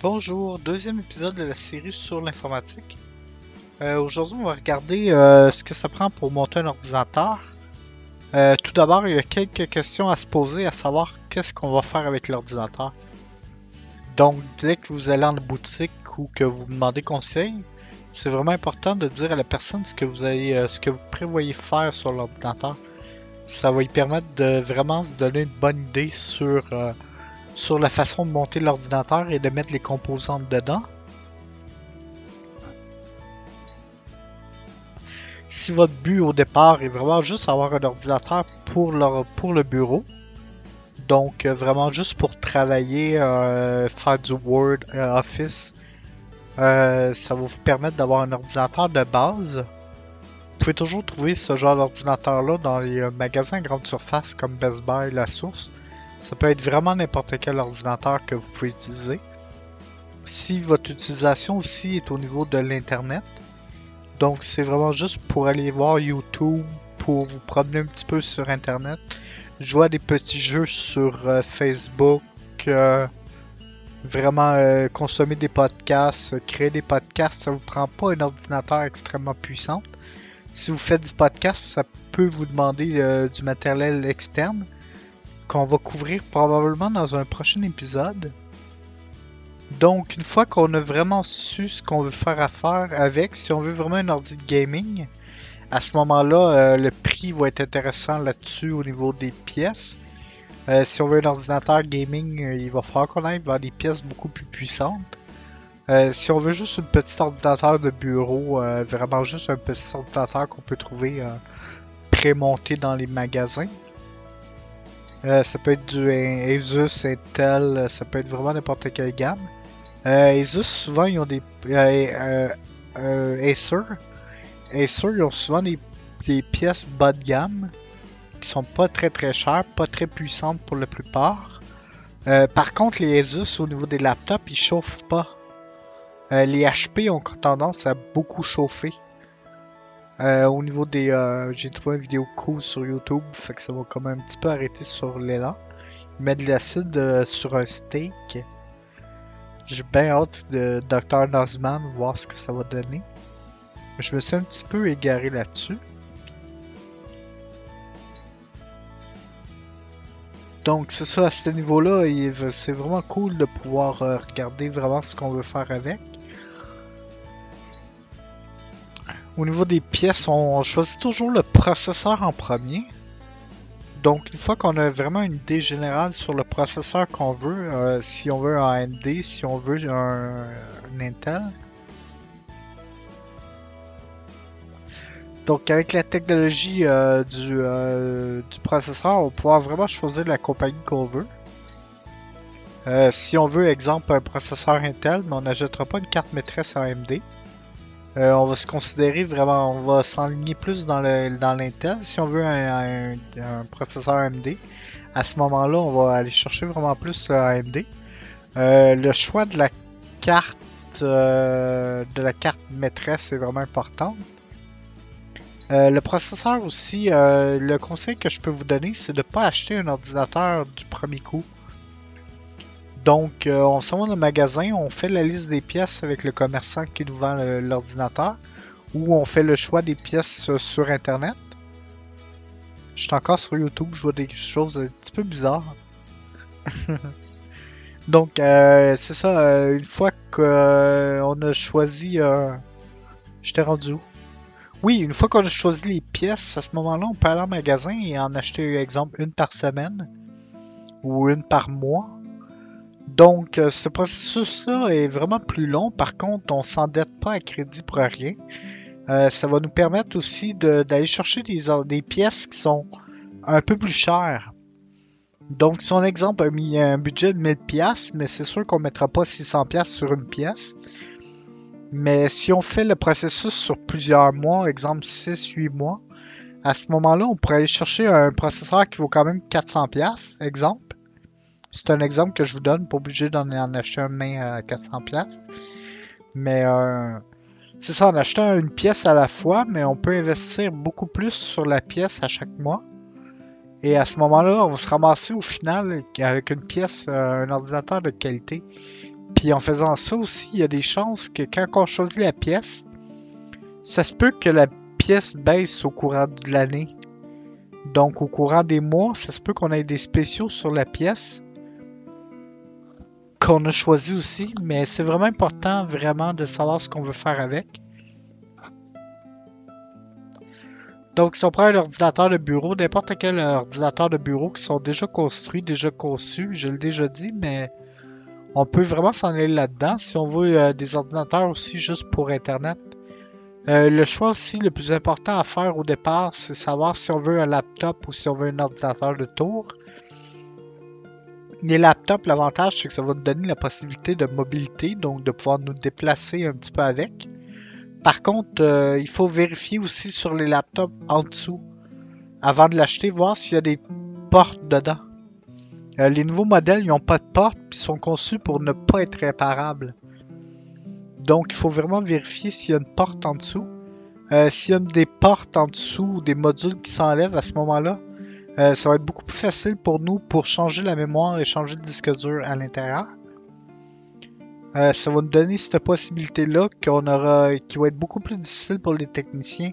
Bonjour, deuxième épisode de la série sur l'informatique. Euh, Aujourd'hui, on va regarder euh, ce que ça prend pour monter un ordinateur. Euh, tout d'abord, il y a quelques questions à se poser, à savoir qu'est-ce qu'on va faire avec l'ordinateur. Donc, dès que vous allez en boutique ou que vous demandez conseil, c'est vraiment important de dire à la personne ce que vous ce que vous prévoyez faire sur l'ordinateur. Ça va lui permettre de vraiment se donner une bonne idée sur sur la façon de monter l'ordinateur et de mettre les composantes dedans. Si votre but au départ est vraiment juste avoir un ordinateur pour, le bureau, donc euh, vraiment juste pour travailler, euh, faire du Word, euh, Office, ça va vous permettre d'avoir un ordinateur de base. Vous pouvez toujours trouver ce genre d'ordinateur-là dans les magasins à grande surface comme Best Buy, La Source. Ça peut être vraiment n'importe quel ordinateur que vous pouvez utiliser. Si votre utilisation aussi est au niveau de l'Internet, donc c'est vraiment juste pour aller voir YouTube, pour vous promener un petit peu sur Internet, jouer à des petits jeux sur euh, Facebook, euh, vraiment euh, consommer des podcasts, créer des podcasts, ça vous prend pas un ordinateur extrêmement puissant. Si vous faites du podcast, ça peut vous demander du matériel externe qu'on va couvrir probablement dans un prochain épisode. Donc, une fois qu'on a vraiment su ce qu'on veut faire affaire avec, si on veut vraiment un ordi de gaming, à ce moment-là, euh, le prix va être intéressant là-dessus au niveau des pièces. Euh, si on veut un ordinateur gaming, euh, il va falloir qu'on aille vers des pièces beaucoup plus puissantes. Si on veut juste un petit ordinateur de bureau, vraiment juste un petit ordinateur qu'on peut trouver pré-monté dans les magasins, euh, ça peut être du Asus, Intel, ça peut être vraiment n'importe quelle gamme. Euh, Asus, souvent, ils ont des. Euh, euh, Acer. Acer, ils ont souvent des, des pièces bas de gamme qui sont pas très très chères, pas très puissantes pour la plupart. Euh, par contre, les Asus, au niveau des laptops, ils chauffent pas. Euh, les HP ont tendance à beaucoup chauffer. Euh, au niveau des. euh, J'ai trouvé une vidéo cool sur YouTube, fait que ça va quand même un petit peu arrêter sur l'élan. Ils mettent de l'acide euh, sur un steak. J'ai bien hâte de Dr. Nozman voir ce que ça va donner. Je me suis un petit peu égaré là-dessus. Donc c'est ça, à ce niveau-là, il c'est vraiment cool de pouvoir regarder vraiment ce qu'on veut faire avec. Au niveau des pièces, on choisit toujours le processeur en premier. Donc une fois qu'on a vraiment une idée générale sur le processeur qu'on veut, euh, si on veut un AMD, si on veut un, Intel. Donc avec la technologie euh, du, euh, du processeur, on pouvoir vraiment choisir la compagnie qu'on veut. Si on veut, exemple, un processeur Intel, mais on n'achètera pas une carte maîtresse AMD. Euh, on va se considérer vraiment, on va s'enligner plus dans le l'Intel. Si on veut un, un- processeur AMD, à ce moment-là, on va aller chercher vraiment plus le AMD. Euh, le choix de la carte euh, de la carte maîtresse est vraiment important. Le processeur aussi, le conseil que je peux vous donner, c'est de ne pas acheter un ordinateur du premier coup. Donc, euh, on s'en va dans le magasin, on fait la liste des pièces avec le commerçant qui nous vend l'ordinateur, ou on fait le choix des pièces euh, sur Internet. Je suis encore sur YouTube, je vois des choses un petit peu bizarres. Donc, euh, c'est ça, une fois qu'on a choisi... J'étais rendu où? Oui, une fois qu'on a choisi les pièces, à ce moment-là, on peut aller en magasin et en acheter, exemple, une par semaine ou une par mois. Donc, euh, ce processus-là est vraiment plus long. Par contre, on s'endette pas à crédit pour rien. Euh, ça va nous permettre aussi d'aller chercher des, pièces qui sont un peu plus chères. Donc, si on exemple a mis un budget de 1000 pièces, mais c'est sûr qu'on mettra pas 600 pièces sur une pièce. Mais si on fait le processus sur plusieurs mois, exemple 6-8 mois, à ce moment-là, on pourrait aller chercher un processeur qui vaut quand même 400 pièces, exemple. C'est un exemple que je vous donne, pas obligé d'en en acheter un main à 400 pièces. Mais euh, c'est ça, en achetant une pièce à la fois, mais on peut investir beaucoup plus sur la pièce à chaque mois. Et à ce moment-là, on va se ramasser au final avec une pièce, euh, un ordinateur de qualité Puis en faisant ça aussi, il y a des chances que quand on choisit la pièce, ça se peut que la pièce baisse au courant de l'année. Donc au courant des mois, ça se peut qu'on ait des spéciaux sur la pièce qu'on a choisi aussi, mais c'est vraiment important vraiment de savoir ce qu'on veut faire avec. Donc, si on prend un ordinateur de bureau, n'importe quel ordinateur de bureau qui sont déjà construits, déjà conçus, je l'ai déjà dit, mais on peut vraiment s'en aller là-dedans. Si on veut euh, des ordinateurs aussi juste pour Internet, euh, le choix aussi le plus important à faire au départ, c'est savoir si on veut un laptop ou si on veut un ordinateur de tour. Les laptops, l'avantage, c'est que ça va nous donner la possibilité de mobilité, donc de pouvoir nous déplacer un petit peu avec. Par contre, euh, il faut vérifier aussi sur les laptops en dessous, avant de l'acheter, voir s'il y a des portes dedans. Euh, les nouveaux modèles, ils n'ont pas de porte, puis sont conçus pour ne pas être réparables. Donc, il faut vraiment vérifier s'il y a une porte en dessous. Euh, s'il y a des portes en dessous ou des modules qui s'enlèvent à ce moment-là, ça va être beaucoup plus facile pour nous pour changer la mémoire et changer le disque dur à l'intérieur. Euh, ça va nous donner cette possibilité-là qu'on aura, qui va être beaucoup plus difficile pour les techniciens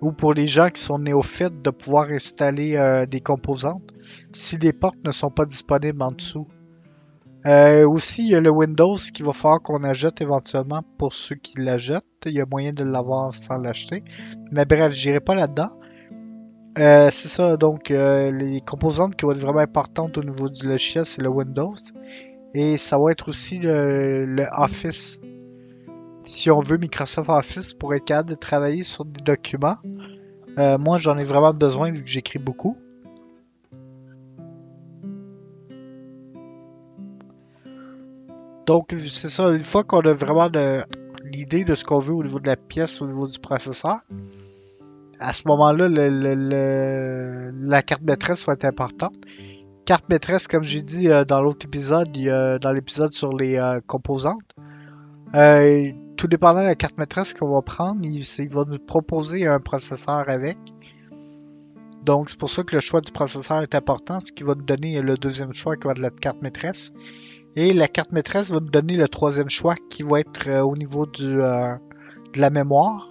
ou pour les gens qui sont néophytes de pouvoir installer euh, des composantes si les portes ne sont pas disponibles en dessous. Euh, aussi, il y a le Windows qui va falloir qu'on achète éventuellement pour ceux qui l'achètent. Il y a moyen de l'avoir sans l'acheter. Mais bref, j'irai pas là-dedans. C'est ça, donc les composantes qui vont être vraiment importantes au niveau du logiciel, c'est le Windows. Et ça va être aussi le, Office. Si on veut Microsoft Office pour être capable de travailler sur des documents. Euh, moi, j'en ai vraiment besoin vu que j'écris beaucoup. Donc, c'est ça, une fois qu'on a vraiment l'idée de ce qu'on veut au niveau de la pièce, au niveau du processeur, à ce moment-là, la carte maîtresse va être importante carte maîtresse, comme j'ai dit euh, dans l'autre épisode, dans l'épisode sur les euh, composantes. Euh, tout dépendant de la carte maîtresse qu'on va prendre, il, va nous proposer un processeur avec. Donc c'est pour ça que le choix du processeur est important, ce qui va nous donner le deuxième choix qui va être la carte maîtresse. Et la carte maîtresse va nous donner le troisième choix qui va être au niveau du, de la mémoire.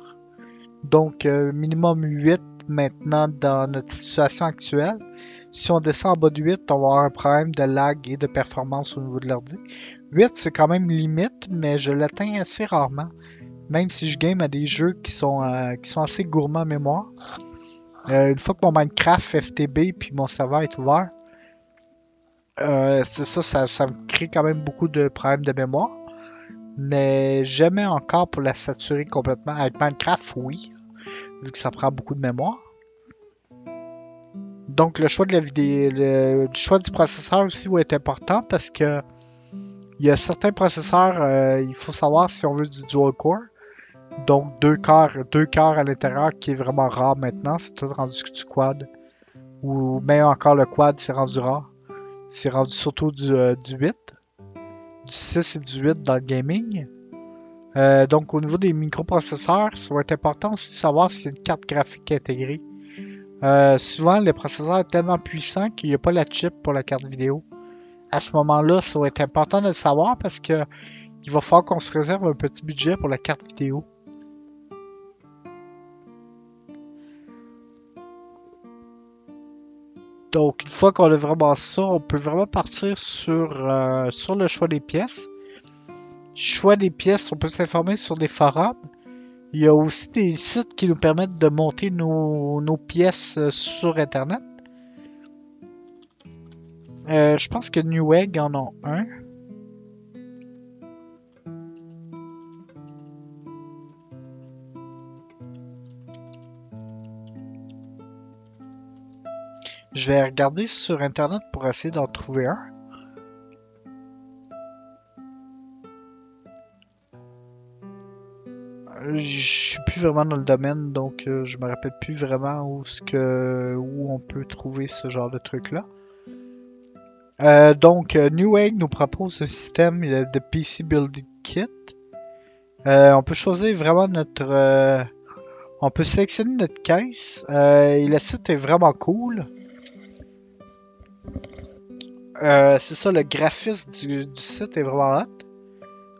Donc minimum 8 maintenant dans notre situation actuelle. Si on descend en bas de 8, on va avoir un problème de lag et de performance au niveau de l'ordi. 8, c'est quand même limite, mais je l'atteins assez rarement. Même si je game à des jeux qui sont, euh, qui sont assez gourmands en mémoire. Euh, une fois que mon Minecraft FTB puis mon serveur est ouvert, euh, c'est ça, ça, ça, me crée quand même beaucoup de problèmes de mémoire. Mais jamais encore pour la saturer complètement. Avec Minecraft, oui, vu que ça prend beaucoup de mémoire. Donc le choix de la vidéo, le, choix du processeur aussi être important parce que il y a certains processeurs, euh, il faut savoir si on veut du dual core. Donc deux cœurs, deux cœurs à l'intérieur qui est vraiment rare maintenant, c'est tout rendu du quad. Ou même encore le quad, c'est rendu rare. C'est rendu surtout du, euh, du 8. Du 6 et du 8 dans le gaming. Euh, donc au niveau des microprocesseurs, ça va être important aussi de savoir si a une carte graphique intégrée. Euh, souvent, le processeur est tellement puissant qu'il n'y a pas la chip pour la carte vidéo. À ce moment-là, ça va être important de le savoir parce que il va falloir qu'on se réserve un petit budget pour la carte vidéo. Donc, une fois qu'on a vraiment ça, on peut vraiment partir sur, euh, sur le choix des pièces. Choix des pièces, on peut s'informer sur des forums. Il y a aussi des sites qui nous permettent de monter nos, pièces euh, sur Internet. Euh, je pense que Newegg en a un. Je vais regarder sur Internet pour essayer d'en trouver un. je suis plus vraiment dans le domaine, donc euh, je me rappelle plus vraiment où, ce que, où on peut trouver ce genre de truc-là. Euh, donc, euh, Newegg nous propose un système de PC Building Kit. on peut choisir vraiment notre... on peut sélectionner notre caisse. et le site est vraiment cool. C'est ça, le graphisme du, du, site est vraiment hot.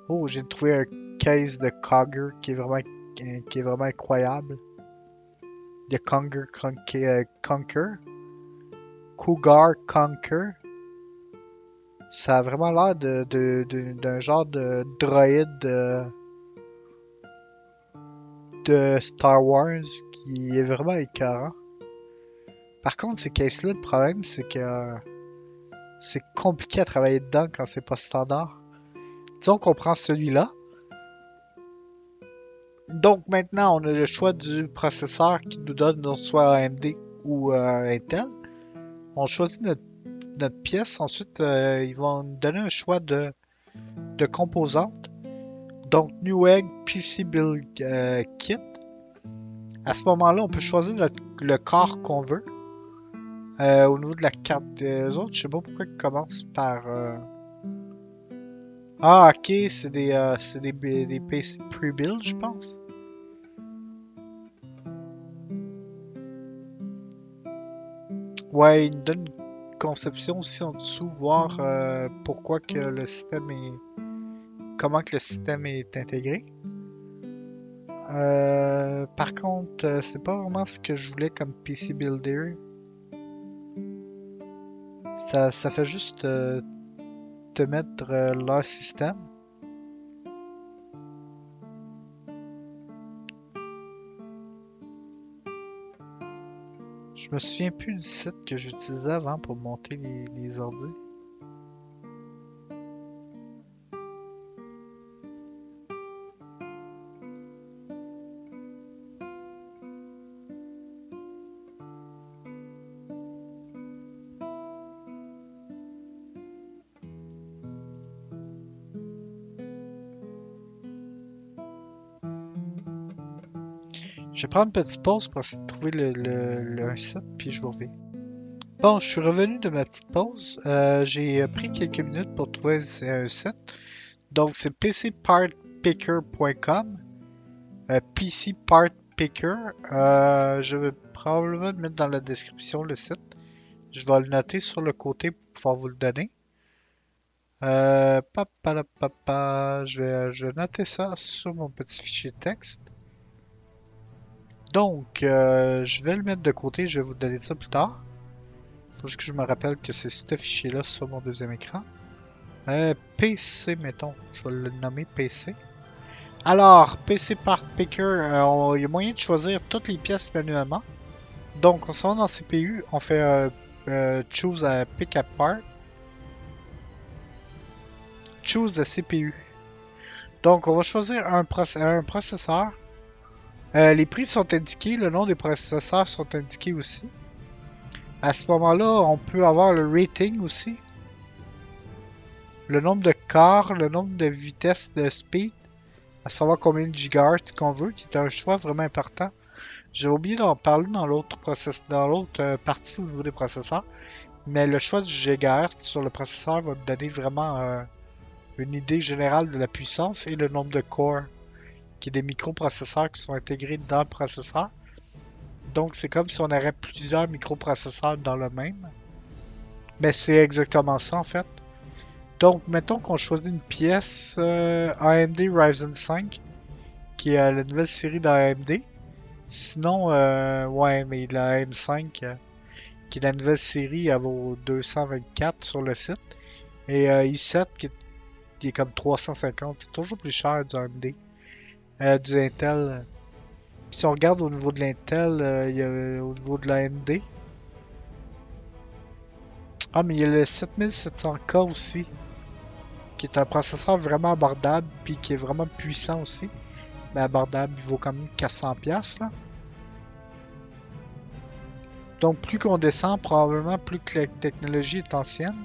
Oh, j'ai trouvé un case de Cogger qui est vraiment, qui est vraiment incroyable. De Conger Conquer. Conquer. Cougar Conquer. Ça a vraiment l'air de, de- de- d'un genre de droïde de, de Star Wars qui est vraiment écœurant. Par contre, ces cases-là, le problème, c'est que euh, c'est compliqué à travailler dedans quand c'est pas standard. Disons qu'on prend celui-là. Donc maintenant, on a le choix du processeur qui nous donne soit AMD ou euh, Intel. On choisit notre, pièce. Ensuite, euh, ils vont nous donner un choix de, de composantes. Donc Newegg PC Build euh, Kit. À ce moment-là, on peut choisir le corps qu'on veut. Euh, au niveau de la carte des autres, je sais pas pourquoi ils commencent par. euh, Ah, ok, c'est des, euh, c'est des, des PC pre-build, je pense. Ouais, il nous donne une conception aussi en dessous, voir pourquoi que le système est. comment que le système est intégré. Par contre, c'est pas vraiment ce que je voulais comme PC Builder. Ça, ça fait juste euh, te mettre euh, leur système. Je me souviens plus du site que j'utilisais avant pour monter les, les ordi. Je vais prendre une petite pause pour essayer de trouver le, le, le site, puis je vous reviens. Bon, je suis revenu de ma petite pause. Euh, J'ai pris quelques minutes pour trouver un site. Donc, c'est pcpartpicker.com. Euh, PC Part Picker. Euh, je vais probablement le mettre dans la description le site. Je vais le noter sur le côté pour pouvoir vous le donner. Euh, papa, papa, je vais, je vais noter ça sur mon petit fichier texte. Donc, euh, je vais le mettre de côté, je vais vous donner ça plus tard. Faut juste que je me rappelle que c'est ce fichier-là sur mon deuxième écran. Euh, PC, mettons. Je vais le nommer PC. Alors, PC Part Picker, euh, il y a moyen de choisir toutes les pièces manuellement. Donc, on s'en va dans CPU, on fait euh, Choose a Pick Apart. Choose a CPU. Donc, on va choisir un processeur. Euh, les prix sont indiqués, le nom des processeurs sont indiqués aussi. À ce moment-là, on peut avoir le rating aussi. Le nombre de corps, le nombre de vitesses de speed, à savoir combien de gigahertz qu'on veut, qui est un choix vraiment important. J'ai oublié d'en parler dans l'autre process, dans l'autre euh, partie au niveau des processeurs, mais le choix du gigahertz sur le processeur va nous donner vraiment euh, une idée générale de la puissance et le nombre de cores, qui est des microprocesseurs qui sont intégrés dans le processeur. Donc c'est comme si on aurait plusieurs microprocesseurs dans le même. Mais c'est exactement ça en fait. Donc mettons qu'on choisit une pièce euh, AMD Ryzen 5, qui est euh, la nouvelle série d'AMD. Sinon, euh, ouais, mais la AM5, euh, qui est la nouvelle série, elle vaut 224 sur le site. Et euh, i7, qui est, qui est comme 350, c'est toujours plus cher du AMD. Euh, du Intel. Si on regarde au niveau de l'Intel, euh, il y a au niveau de l'AMD. Ah, mais il y a le 7700K aussi, qui est un processeur vraiment abordable, puis qui est vraiment puissant aussi. Mais abordable, il vaut quand même 400$ là. Donc plus qu'on descend, probablement plus que la technologie est ancienne.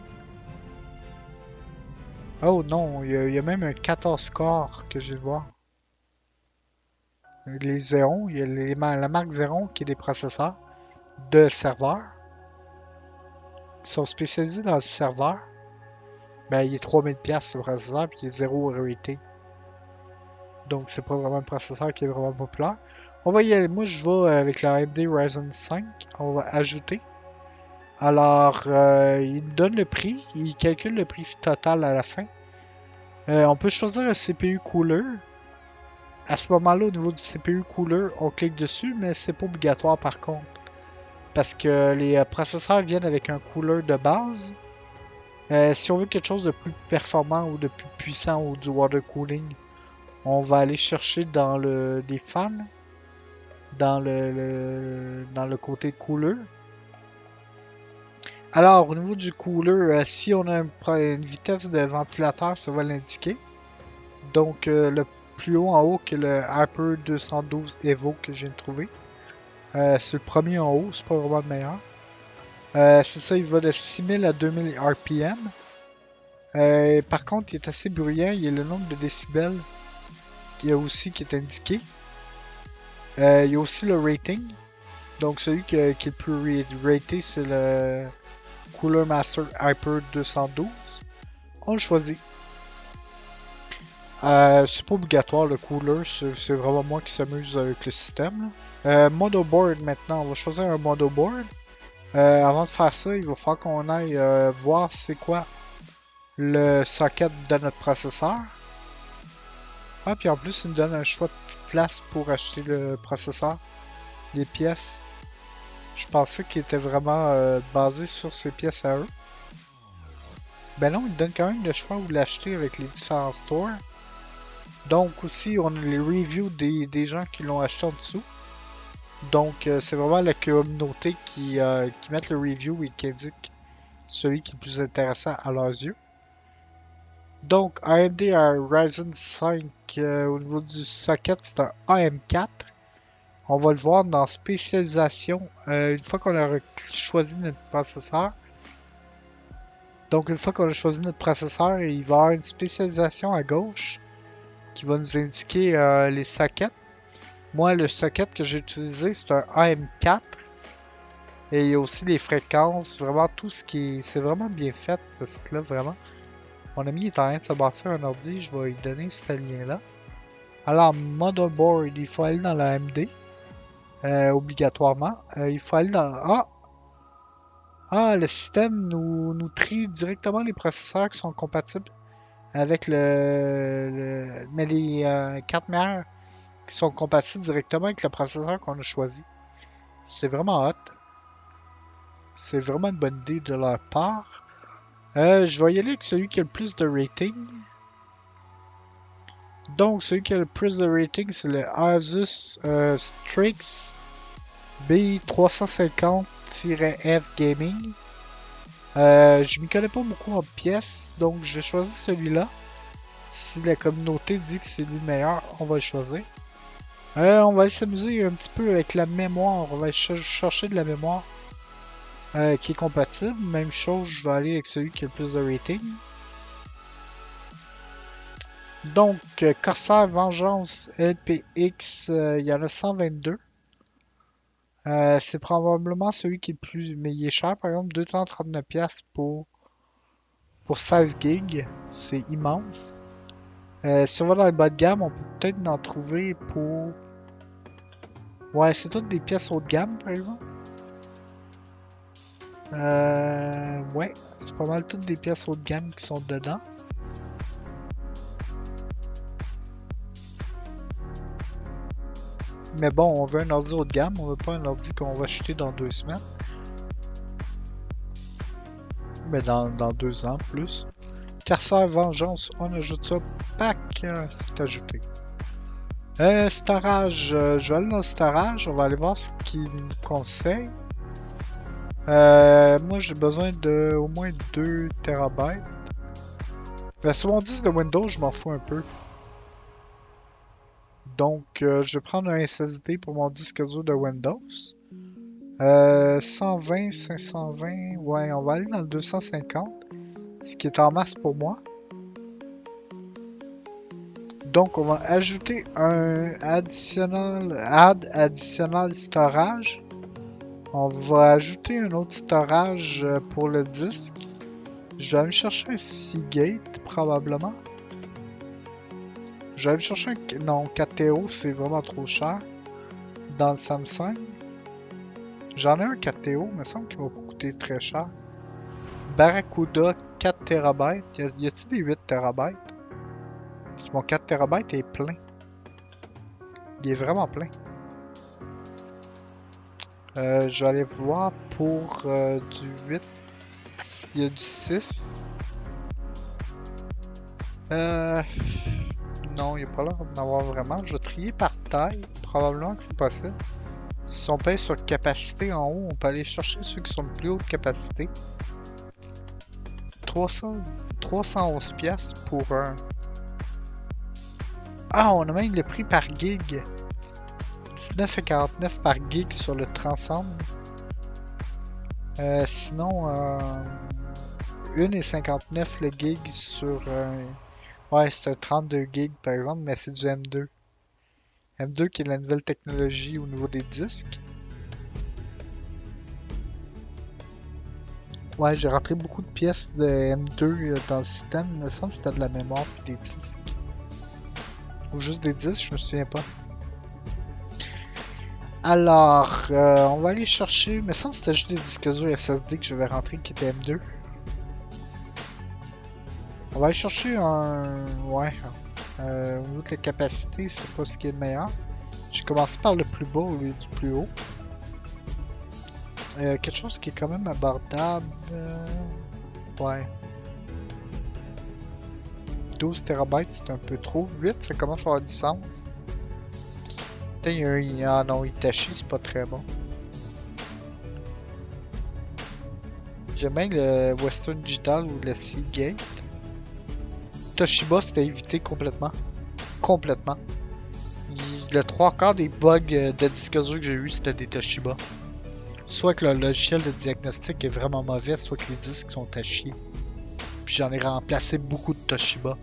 Oh non, il y, a, il y a même un 14 corps que je vais voir. Les Xeon, il y a la marque Xeon qui est des processeurs de serveur. Qui sont spécialisés dans le serveur. Ben, il est 3000$ ce processeur, puis il est 0 rating. Donc, c'est pas vraiment un processeur qui est vraiment populaire. On va y aller. Moi, je vais avec la AMD Ryzen 5. On va ajouter. Alors, euh, il donne le prix. Il calcule le prix total à la fin. Euh, on peut choisir un CPU cooler. À ce moment-là, au niveau du CPU cooler, on clique dessus, mais c'est pas obligatoire par contre. Parce que les euh, processeurs viennent avec un cooler de base. Euh, si on veut quelque chose de plus performant ou de plus puissant ou du water cooling, on va aller chercher dans le, les fans, dans le, dans le côté cooler. Alors, au niveau du cooler, euh, si on a une vitesse de ventilateur, ça va l'indiquer. Donc, euh, le plus haut en haut que le Hyper 212 Evo que j'ai trouvé. Euh, c'est le premier en haut, c'est pas vraiment le meilleur. c'est ça, il va de 6000 à 2000 RPM. par contre, il est assez bruyant, il y a le nombre de décibels qui a aussi qui est indiqué. il y a aussi le rating. Donc celui qui, qui est le plus raté, c'est le Cooler Master Hyper 212. On le choisit. Euh, c'est pas obligatoire le cooler, c'est vraiment moi qui s'amuse avec le système. Euh, board maintenant, on va choisir un monoboard. Euh, avant de faire ça, il va falloir qu'on aille euh, voir c'est quoi le socket de notre processeur. Ah, puis en plus, il nous donne un choix de place pour acheter le processeur, les pièces. Je pensais qu'il était vraiment euh, basé sur ses pièces à eux. Ben non, il donne quand même le choix où l'acheter avec les différents stores. Donc aussi, on a les reviews des, gens qui l'ont acheté en dessous. Donc euh, c'est vraiment la communauté qui, euh, qui met le review et qui indique celui qui est le plus intéressant à leurs yeux. Donc AMD Ryzen 5 au niveau du socket c'est un AM4 on va le voir dans spécialisation euh, une fois qu'on a choisi notre processeur. Donc une fois qu'on a choisi notre processeur, il va y avoir une spécialisation à gauche qui va nous indiquer euh, les sockets. Moi, le socket que j'ai utilisé, c'est un AM4. Et il y a aussi les fréquences, vraiment tout ce qui est... C'est vraiment bien fait, ce site-là, vraiment. Mon ami est en train de se bâtir un ordi, je vais lui donner ce lien-là. Alors, motherboard, il faut aller dans la AMD. Euh, obligatoirement. Euh, il faut aller dans... Ah! Ah, le système nous, nous trie directement les processeurs qui sont compatibles avec le... mais les euh, cartes mères qui sont compatibles directement avec le processeur qu'on a choisi. C'est vraiment hot. C'est vraiment une bonne idée de leur part. je vais y aller avec celui qui a le plus de rating. Donc, celui qui a le plus de rating, c'est le Asus euh, Strix B350-F Gaming. Euh, je m'y connais pas beaucoup en pièces, donc je vais choisir celui-là. Si la communauté dit que c'est lui le meilleur, on va le choisir. Euh, on va s'amuser un petit peu avec la mémoire. On va chercher de la mémoire euh, qui est compatible. Même chose, je vais aller avec celui qui a le plus de rating. Donc, euh, Corsair Vengeance LPX, euh, il y en a 122. Euh, c'est probablement celui qui est le plus. Mais il est cher, par exemple, 239$ pour, pour 16 gigs. C'est immense. si on va dans le bas de gamme, on peut peut-être en trouver pour. Ouais, c'est toutes des pièces haut de gamme, par exemple. ouais, c'est pas mal toutes des pièces haut de gamme qui sont dedans. Mais bon, on veut un ordi haut de gamme, on veut pas un ordi qu'on va acheter dans deux semaines. Mais dans, deux ans plus. Carcer Vengeance, on ajoute ça. Pack, euh, c'est ajouté. Euh, storage, euh, je vais aller dans le on va aller voir ce qu'il nous conseille. Euh, moi j'ai besoin de au moins 2 TB. Version 10 de Windows, je m'en fous un peu. Donc, euh, je vais prendre un SSD pour mon disque dur de Windows. 120, 520, ouais, on va aller dans le 250, ce qui est en masse pour moi. Donc, on va ajouter un additional, add additional storage. On va ajouter un autre storage euh, pour le disque. Je vais me chercher un Seagate probablement. Je vais me chercher un... Non, 4TO, c'est vraiment trop cher. Dans le Samsung. J'en ai un 4TO, mais il me semble qu'il va pas coûter très cher. Barracuda 4 TB. Y a-t-il des 8 TB? Mon 4 TB est plein. Il est vraiment plein. Euh, je vais aller voir pour euh, du 8. Il y a du 6. Euh... Non, il n'y a pas l'air d'en avoir vraiment. Je vais trier par taille. Probablement que c'est possible. Si on paye sur capacité en haut, on peut aller chercher ceux qui sont de plus haute capacité. 300, 311 pièces pour un... Ah, on a même le prix par gig. 19,49 par gig sur le Transcend. Euh, sinon, euh, 1,59 le gig sur... Euh, ouais, c'est un 32 gig par exemple, mais c'est du M2. M2 qui est la nouvelle technologie au niveau des disques. Ouais, j'ai rentré beaucoup de pièces de M2 euh, dans le système. Il me semble que c'était de la mémoire et des disques. Ou juste des disques, je me souviens pas. Alors, euh, on va aller chercher. Il me semble que c'était juste des disques durs SSD que je vais rentrer qui étaient M2. On va aller chercher un. Ouais. Euh, au niveau la capacité, c'est pas ce qui est le meilleur. J'ai commencé par le plus bas au lieu du plus haut. Euh, quelque chose qui est quand même abordable. Euh, ouais. 12 TB, c'est un peu trop. 8, ça commence à avoir du sens. Putain, il y a un. Ah non, c'est pas très bon. J'aime bien le Western Digital ou le Seagate. Toshiba, c'était évité complètement. Complètement. Le trois quarts des bugs euh, de disque dur que j'ai eu, c'était des Toshiba. Soit que le logiciel de diagnostic est vraiment mauvais, soit que les disques sont à chier. Puis j'en ai remplacé beaucoup de Toshiba.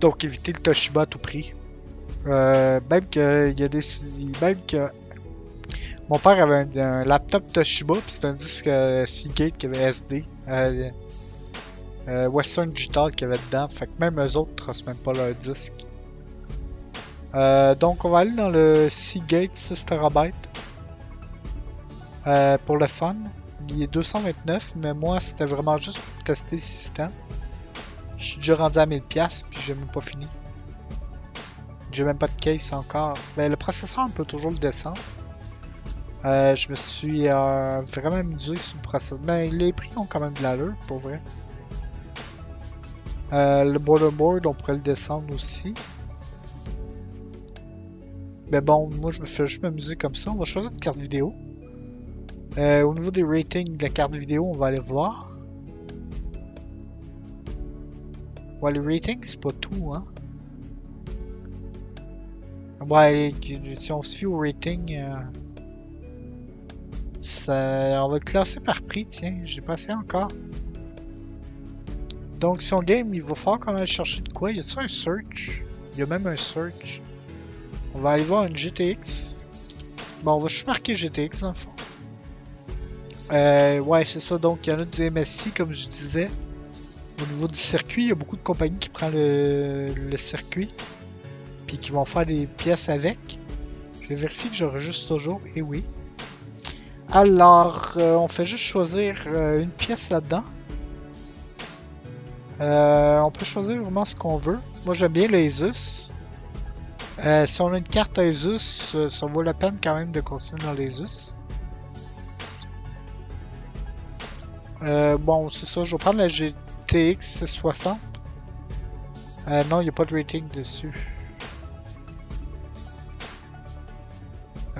Donc éviter le Toshiba à tout prix. Euh, même que il y a des même que mon père avait un, laptop Toshiba puis c'est un disque euh, Seagate qui avait SD euh, euh, Western Digital qui avait dedans fait que même eux autres transmettent pas leur disque donc on va aller dans le Seagate 6 TB pour le fun il est 229 mais moi c'était vraiment juste pour tester le système je suis déjà rendu à 1000$ puis j'ai même pas fini. J'ai même pas de case encore. Mais le processeur, on peut toujours le descendre. Euh, je me suis euh, vraiment amusé sur le. Mais les prix ont quand même de l'allure, pour vrai. Euh, le borderboard, on pourrait le descendre aussi. Mais bon, moi je me fais juste m'amuser comme ça. On va choisir une carte vidéo. au niveau des ratings de la carte vidéo, on va aller voir. Ouais, le rating, c'est pas tout, hein. Ouais, si on se fie au rating, euh, on va le classer par prix, tiens, j'ai passé encore. Donc, si on game, il va falloir qu'on aille chercher de quoi? Y a-t-il un search? Il y a même un search. On va aller voir une GTX. Bon, on va juste marquer GTX dans le fond. Euh, ouais, c'est ça. Donc, il y en a du MSI, comme je disais. Au niveau du circuit, il y a beaucoup de compagnies qui prennent le, circuit puis qui vont faire des pièces avec. Je vais vérifier que j'enregistre toujours. Et oui. Alors, euh, on fait juste choisir euh, une pièce là-dedans. Euh, on peut choisir vraiment ce qu'on veut. Moi, j'aime bien l'Asus. si on a une carte Asus, ça vaut la peine quand même de continuer dans l'Asus. bon, c'est ça. Je vais prendre la GTX 60. Euh, non, il n'y a pas de rating dessus.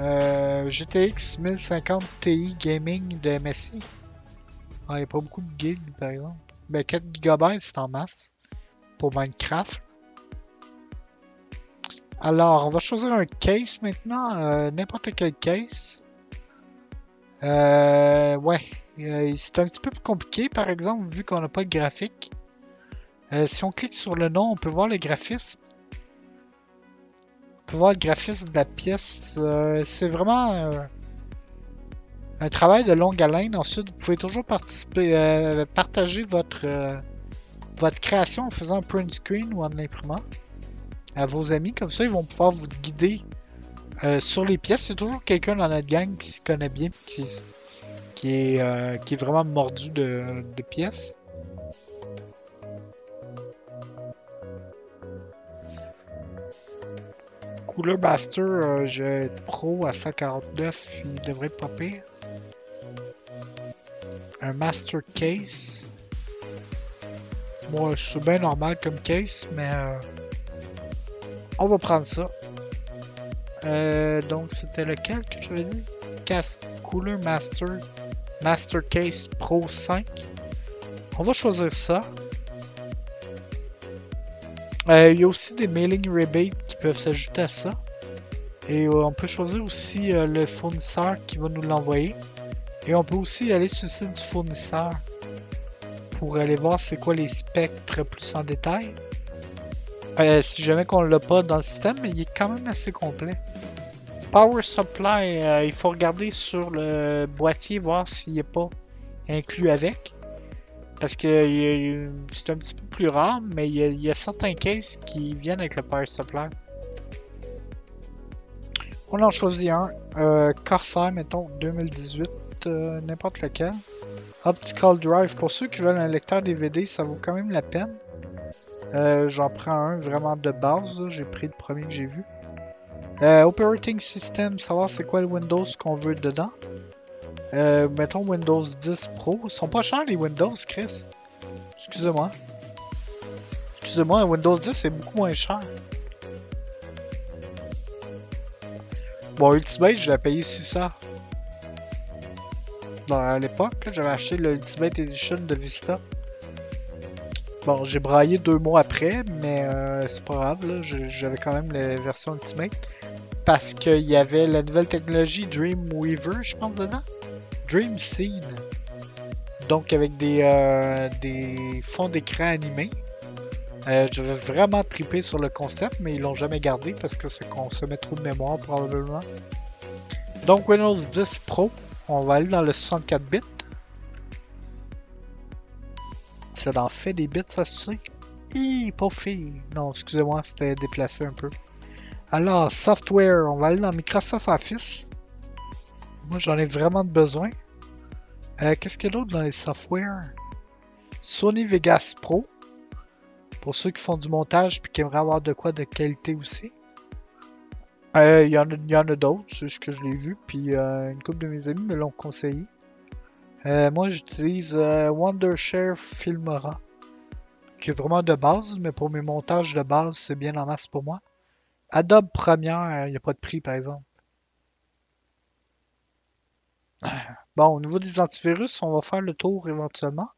Euh, GTX 1050 Ti Gaming de MSI. Ah, il n'y a pas beaucoup de gigs par exemple. Mais 4 GB c'est en masse pour Minecraft. Alors, on va choisir un case maintenant, euh, n'importe quel case. Euh, ouais, euh, c'est un petit peu plus compliqué, par exemple, vu qu'on n'a pas de graphique. Si on clique sur le nom, on peut voir le graphisme. On peut voir le graphisme de la pièce. Euh, c'est vraiment un travail de longue haleine. Ensuite, vous pouvez toujours participer, partager votre, votre création en faisant un print screen ou en l'imprimant à vos amis. Comme ça, ils vont pouvoir vous guider sur les pièces. A toujours quelqu'un dans notre gang qui se connaît bien qui qui est, euh, qui est vraiment mordu de, de pièces. Cooler Master, euh, j'ai Pro à 149, il devrait pas. Un Master Case. Moi, je suis bien normal comme case, mais euh, on va prendre ça. Euh, donc, c'était lequel que je dit? Cast Cooler Master Master Case Pro 5. On va choisir ça. Euh, il y a aussi des mailing rebates qui peuvent s'ajouter à ça. Et euh, on peut choisir aussi euh, le fournisseur qui va nous l'envoyer. Et on peut aussi aller sur le site du fournisseur pour aller voir c'est quoi les spectres plus en détail. si jamais qu'on l'a pas dans le système, mais il est quand même assez complet. Power Supply, il faut regarder sur le boîtier, voir s'il n'est pas inclus avec. Parce que c'est un petit peu plus rare, mais il y, a, certains cases qui viennent avec le Power Supply. On en choisit un. Euh, Corsair, mettons, 2018, euh, n'importe lequel. Optical Drive, pour ceux qui veulent un lecteur DVD, ça vaut quand même la peine. Euh, j'en prends un vraiment de base, j'ai pris le premier que j'ai vu. Operating System, savoir c'est quoi le Windows qu'on veut dedans. Euh, mettons Windows 10 Pro. Ils sont pas chers les Windows, Chris. Excusez-moi. Excusez-moi, Windows 10 c'est beaucoup moins cher. Bon, Ultimate, je l'ai payé 600. Bon, à l'époque, j'avais acheté le Ultimate Edition de Vista. Bon, j'ai braillé deux mois après, mais euh, c'est pas grave, j'avais quand même la version Ultimate. Parce qu'il y avait la nouvelle technologie Dreamweaver, je pense, dedans. Dream Scene. Donc avec des, euh, des fonds d'écran animés. Euh, je vais vraiment triper sur le concept, mais ils l'ont jamais gardé parce que ça consommait trop de mémoire probablement. Donc Windows 10 Pro, on va aller dans le 64 bits. Ça en fait des bits, ça se. Hi, pas fille. Non, excusez-moi, c'était déplacé un peu. Alors, software, on va aller dans Microsoft Office. Moi, j'en ai vraiment besoin. Euh, qu'est-ce qu'il y a d'autre dans les softwares? Sony Vegas Pro. Pour ceux qui font du montage et qui aimeraient avoir de quoi de qualité aussi. Euh, il y, en a, d'autres, c'est ce que je l'ai vu. Puis euh, une couple de mes amis me l'ont conseillé. moi, j'utilise Wondershare Filmora. Qui est vraiment de base, mais pour mes montages de base, c'est bien en masse pour moi. Adobe Premiere, il n'y a pas de prix par exemple. Bon, au niveau des antivirus, on va faire le tour éventuellement.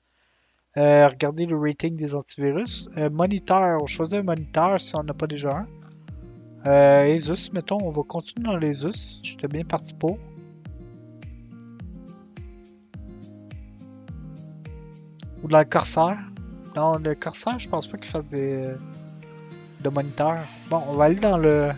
Euh, regardez le rating des antivirus. Euh, moniteur, on choisit un moniteur si on n'a pas déjà un. Euh, Asus, mettons, on va continuer dans l'Asus. J'étais bien parti pour. Ou dans le Corsair. Non, le Corsair, je pense pas qu'il fasse des de moniteurs. Bon, on va aller dans le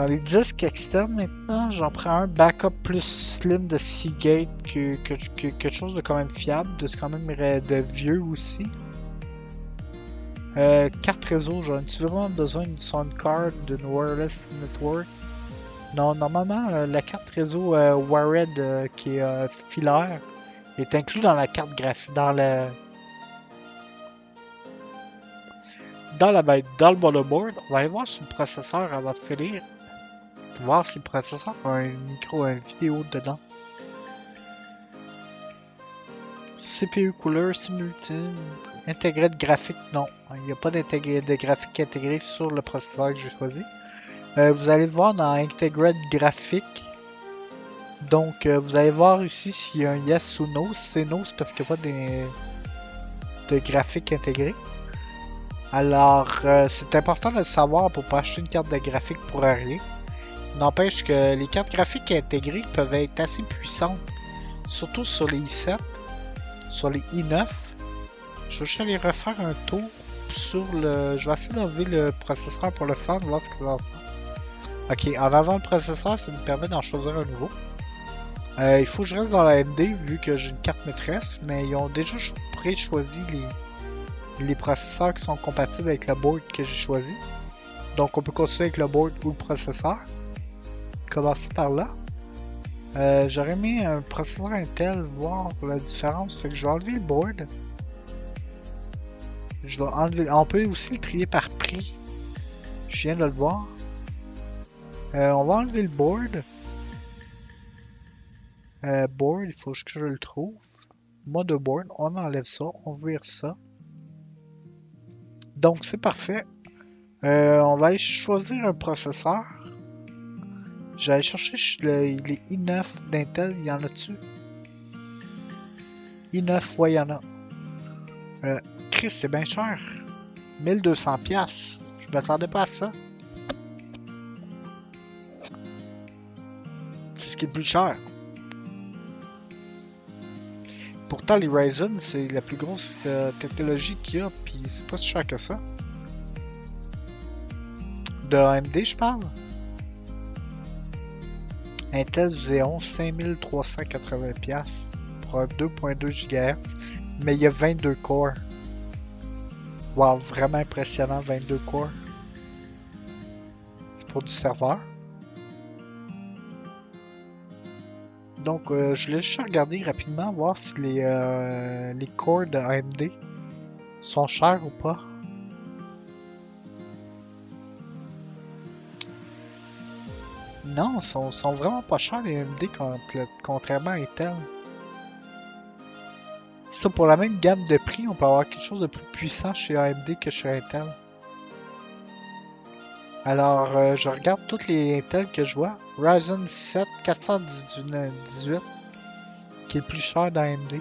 dans les disques externes maintenant, j'en prends un backup plus slim de Seagate que, quelque chose de quand même fiable, de quand même de vieux aussi. Euh, carte réseau, j'en ai vraiment besoin d'une sound card, d'une wireless network? Non, normalement, euh, la carte réseau euh, Wired qui est filaire est inclus dans la carte graphique, dans la dans la dans le motherboard. On va aller voir sur le processeur avant de finir voir si le processeur a un micro, une vidéo dedans. CPU couleur simultané, intégré de graphique, non. Il n'y a pas d'intégré de graphique intégré sur le processeur que j'ai choisi. Euh, vous allez voir dans Integrated graphique. Donc, euh, vous allez voir ici s'il y a un yes ou no. C'est no, parce qu'il n'y a pas de, de graphique intégré. Alors, euh, c'est important de le savoir pour pas acheter une carte de graphique pour rien. N'empêche que les cartes graphiques intégrées peuvent être assez puissantes, surtout sur les i7, sur les i9. Je vais juste aller refaire un tour sur le. Je vais essayer d'enlever le processeur pour le fun, voir ce que ça. Ok, en avant le processeur, ça nous permet d'en choisir un nouveau. Euh, il faut que je reste dans la MD vu que j'ai une carte maîtresse, mais ils ont déjà pré-choisi les, les processeurs qui sont compatibles avec le board que j'ai choisi. Donc on peut continuer avec le board ou le processeur commencer par là. Euh, J'aurais mis un processeur Intel, voir la différence. Fait que je vais enlever le board. Je vais enlever. On peut aussi le trier par prix. Je viens de le voir. Euh, on va enlever le board. Euh, board, il faut que je le trouve. Mode board, on enlève ça, on vire ça. Donc c'est parfait. On va choisir un processeur. J'allais chercher le, les i9 d'Intel, il y en a dessus. i9, ouais, il y en a. Euh, Chris, c'est bien cher. 1200 pièces. Je m'attendais pas à ça. C'est ce qui est le plus cher. Pourtant, les Ryzen, c'est la plus grosse euh, technologie qu'il y a, puis c'est pas si cher que ça. De AMD, je parle. Intel Xeon 5380$ pour un 2.2 GHz, mais il y a 22 cores. Wow, vraiment impressionnant, 22 cores. C'est pour du serveur. Donc, euh, je laisse juste regarder rapidement, voir si les, euh, les de AMD sont chers ou pas. Non, ils sont, sont vraiment pas chers les AMD contrairement à Intel. Ça, pour la même gamme de prix, on peut avoir quelque chose de plus puissant chez AMD que chez Intel. Alors, euh, je regarde toutes les Intel que je vois. Ryzen 7 418 qui est le plus cher d'AMD.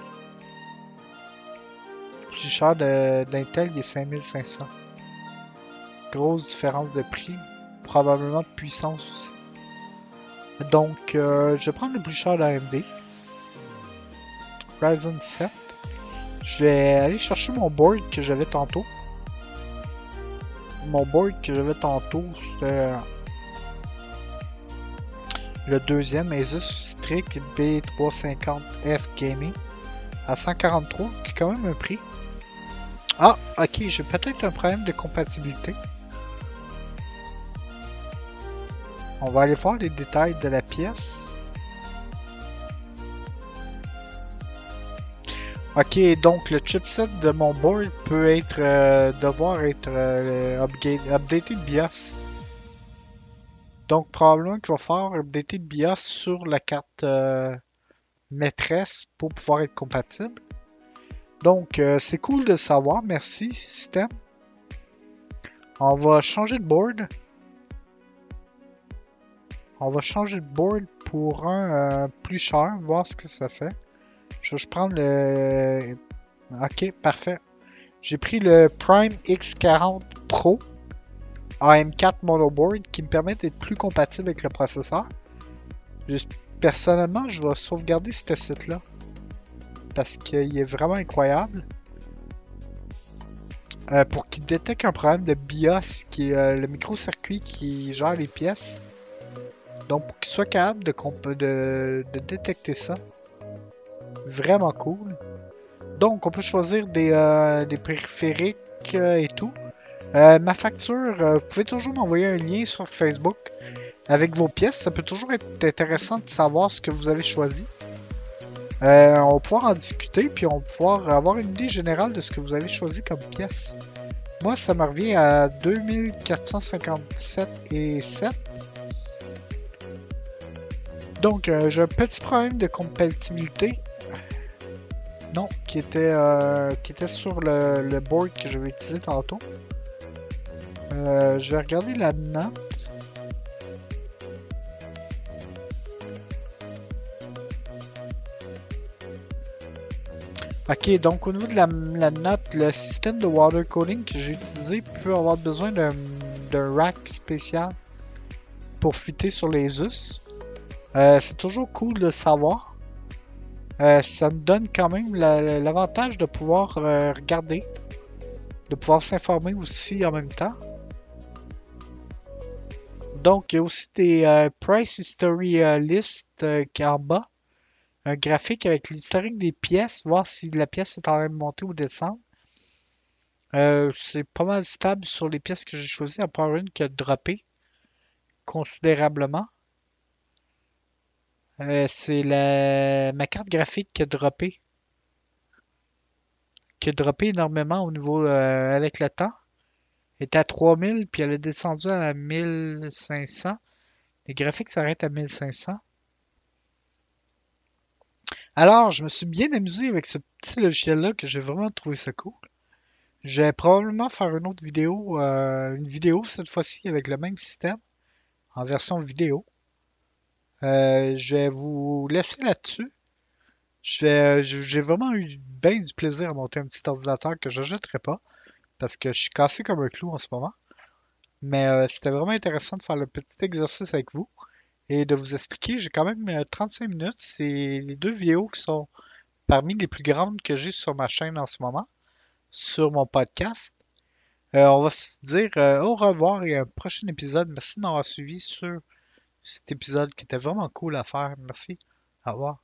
Le plus cher d'Intel, il est 5500. Grosse différence de prix. Probablement de puissance aussi. Donc, euh, je vais prendre le plus cher d'AMD. Ryzen 7. Je vais aller chercher mon board que j'avais tantôt mon board que j'avais tantôt, c'était le deuxième Asus Strict B350F Gaming à 143, qui est quand même un prix. Ah, ok, j'ai peut-être un problème de compatibilité. On va aller voir les détails de la pièce. Ok, donc le chipset de mon board peut être euh, devoir être euh, updaté de BIOS. Donc probablement qu'il va faire updater BIOS sur la carte euh, maîtresse pour pouvoir être compatible. Donc c'est cool de savoir, merci système. On va changer de board. On va changer de board pour un plus cher, voir ce que ça fait. Je vais prendre le. Ok, parfait. J'ai pris le Prime X40 Pro AM4 monoboard qui me permet d'être plus compatible avec le processeur. personnellement, je vais sauvegarder cet asset-là parce qu'il est vraiment incroyable. Euh, pour qu'il détecte un problème de BIOS, qui est euh, le microcircuit qui gère les pièces. Donc, pour qu'il soit capable de détecter ça. Vraiment cool. Donc, on peut choisir des, euh, périphériques euh, et tout. Euh, ma facture, vous pouvez toujours m'envoyer un lien sur Facebook avec vos pièces. Ça peut toujours être intéressant de savoir ce que vous avez choisi. on va pouvoir en discuter, puis on va pouvoir avoir une idée générale de ce que vous avez choisi comme pièce. Moi, ça me revient à 2457 et 7. Donc, j'ai un petit problème de compatibilité non, qui était, euh, qui était sur le, board que je vais utiliser tantôt. Euh, je vais regarder la note. Ok, donc au niveau de la, note, le système de water coding que j'ai utilisé peut avoir besoin d'un rack spécial pour fitter sur les us. Euh, c'est toujours cool de savoir. Euh, ça nous donne quand même l'avantage de pouvoir euh, regarder, de pouvoir s'informer aussi en même temps. Donc, il y a aussi des Price History List qui est en bas. Un graphique avec l'historique des pièces, voir si la pièce est en train de monter ou descendre. c'est pas mal stable sur les pièces que j'ai choisies, à part une qui a droppé considérablement. Euh, c'est la... ma carte graphique qui a droppé. Qui a droppé énormément au niveau euh, avec le temps. Elle était à 3000 puis elle est descendue à 1500. Les graphiques s'arrêtent à 1500. Alors, je me suis bien amusé avec ce petit logiciel-là que j'ai vraiment trouvé ça cool. Je vais probablement faire une autre vidéo, euh, une vidéo cette fois-ci avec le même système, en version vidéo. Euh, je vais vous laisser là-dessus. J'ai vraiment eu bien du plaisir à monter un petit ordinateur que je ne jetterai pas, parce que je suis cassé comme un clou en ce moment. Mais euh, c'était vraiment intéressant de faire le petit exercice avec vous et de vous expliquer. J'ai quand même 35 minutes. C'est les deux vidéos qui sont parmi les plus grandes que j'ai sur ma chaîne en ce moment sur mon podcast. Euh, on va se dire euh, au revoir et à un prochain épisode. Merci d'avoir suivi sur cet épisode qui était vraiment cool à faire. Merci. Au revoir.